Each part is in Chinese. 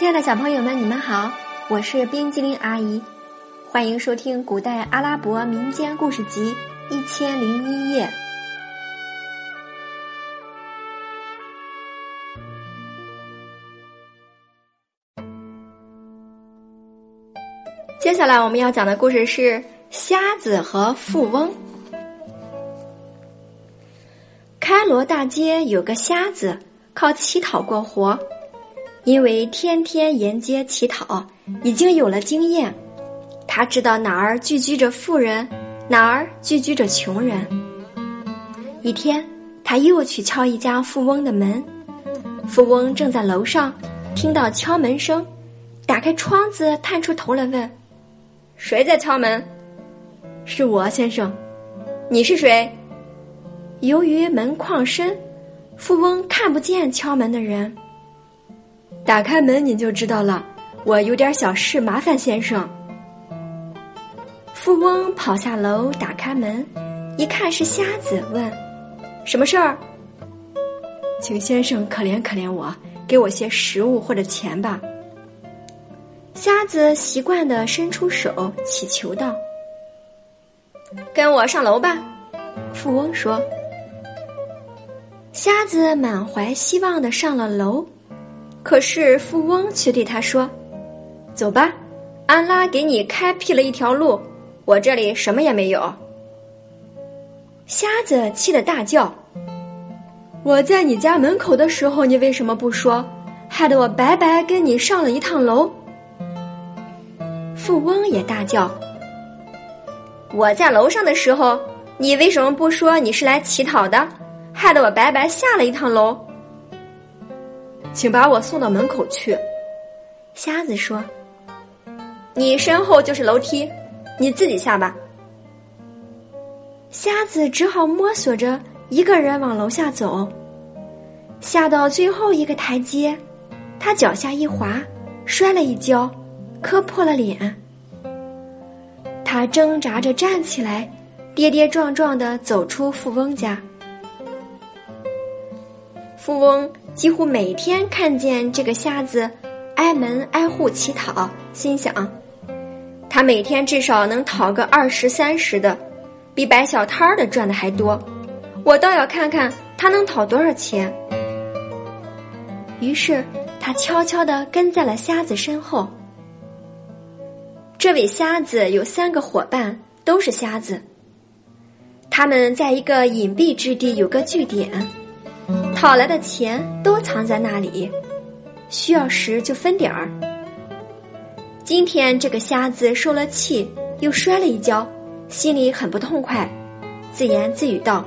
亲爱的小朋友们，你们好，我是冰激凌阿姨，欢迎收听《古代阿拉伯民间故事集一千零一夜》。接下来我们要讲的故事是瞎子和富翁。开罗大街有个瞎子，靠乞讨过活。因为天天沿街乞讨，已经有了经验，他知道哪儿聚居着富人，哪儿聚居着穷人。一天，他又去敲一家富翁的门，富翁正在楼上，听到敲门声，打开窗子探出头来问：“谁在敲门？”“是我，先生。”“你是谁？”由于门框深，富翁看不见敲门的人。打开门，你就知道了。我有点小事，麻烦先生。富翁跑下楼，打开门，一看是瞎子，问：“什么事儿？”请先生可怜可怜我，给我些食物或者钱吧。瞎子习惯的伸出手，乞求道：“跟我上楼吧。”富翁说。瞎子满怀希望的上了楼。可是富翁却对他说：“走吧，安拉给你开辟了一条路，我这里什么也没有。”瞎子气得大叫：“我在你家门口的时候，你为什么不说？害得我白白跟你上了一趟楼。”富翁也大叫：“我在楼上的时候，你为什么不说你是来乞讨的？害得我白白下了一趟楼。”请把我送到门口去，瞎子说：“你身后就是楼梯，你自己下吧。”瞎子只好摸索着一个人往楼下走，下到最后一个台阶，他脚下一滑，摔了一跤，磕破了脸。他挣扎着站起来，跌跌撞撞的走出富翁家。富翁。几乎每天看见这个瞎子挨门挨户乞讨，心想：他每天至少能讨个二十三十的，比摆小摊儿的赚的还多。我倒要看看他能讨多少钱。于是他悄悄地跟在了瞎子身后。这位瞎子有三个伙伴，都是瞎子。他们在一个隐蔽之地有个据点。讨来的钱都藏在那里，需要时就分点儿。今天这个瞎子受了气，又摔了一跤，心里很不痛快，自言自语道：“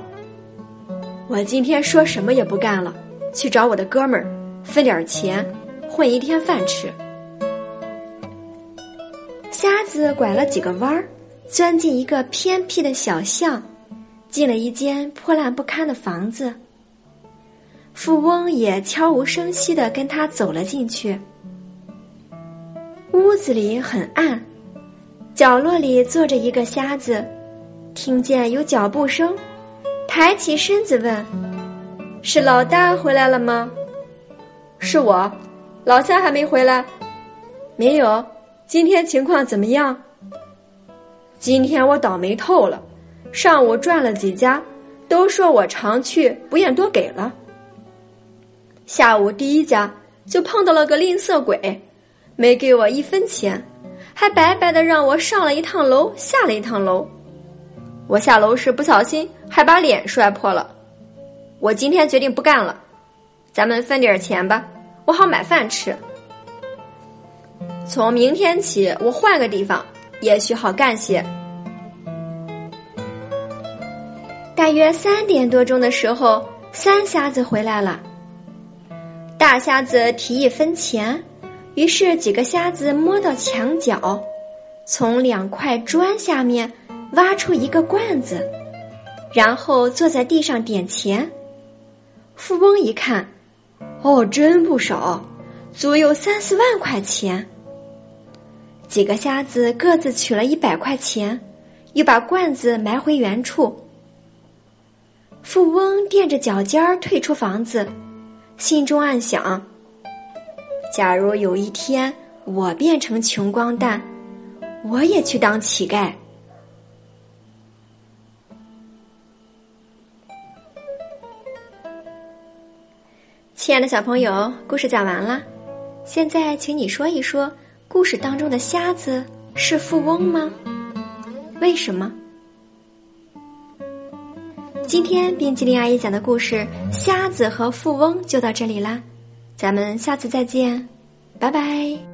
我今天说什么也不干了，去找我的哥们儿分点钱，混一天饭吃。”瞎子拐了几个弯儿，钻进一个偏僻的小巷，进了一间破烂不堪的房子。富翁也悄无声息的跟他走了进去。屋子里很暗，角落里坐着一个瞎子，听见有脚步声，抬起身子问：“是老大回来了吗？”“是我，老三还没回来。”“没有。”“今天情况怎么样？”“今天我倒霉透了，上午转了几家，都说我常去，不愿多给了。”下午第一家就碰到了个吝啬鬼，没给我一分钱，还白白的让我上了一趟楼，下了一趟楼。我下楼时不小心，还把脸摔破了。我今天决定不干了，咱们分点钱吧，我好买饭吃。从明天起，我换个地方，也许好干些。大约三点多钟的时候，三瞎子回来了。大瞎子提一分钱，于是几个瞎子摸到墙角，从两块砖下面挖出一个罐子，然后坐在地上点钱。富翁一看，哦，真不少，足有三四万块钱。几个瞎子各自取了一百块钱，又把罐子埋回原处。富翁垫着脚尖儿退出房子。心中暗想：假如有一天我变成穷光蛋，我也去当乞丐。亲爱的小朋友，故事讲完了，现在请你说一说，故事当中的瞎子是富翁吗？为什么？今天冰激凌阿姨讲的故事《瞎子和富翁》就到这里啦，咱们下次再见，拜拜。